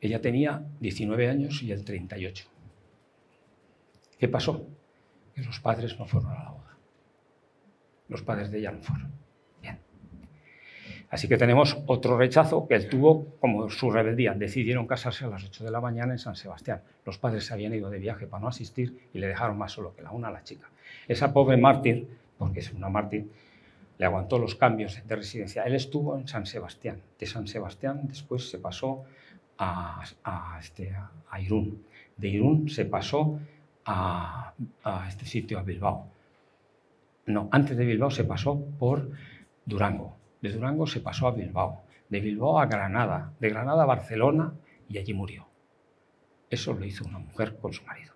B: Ella tenía 19 años y él 38. ¿Qué pasó? Que los padres no fueron a la boda. Los padres de ella no fueron. Bien. Así que tenemos otro rechazo que él tuvo como su rebeldía. Decidieron casarse a las 8 de la mañana en San Sebastián. Los padres se habían ido de viaje para no asistir y le dejaron más solo que la una a la chica. Esa pobre mártir, porque es una mártir, le aguantó los cambios de residencia. Él estuvo en San Sebastián. De San Sebastián después se pasó a, este, a Irún. De Irún se pasó a, a, este sitio, a Bilbao. No, antes de Bilbao se pasó por Durango. De Durango se pasó a Bilbao. De Bilbao a Granada. De Granada a Barcelona y allí murió. Eso lo hizo una mujer con su marido.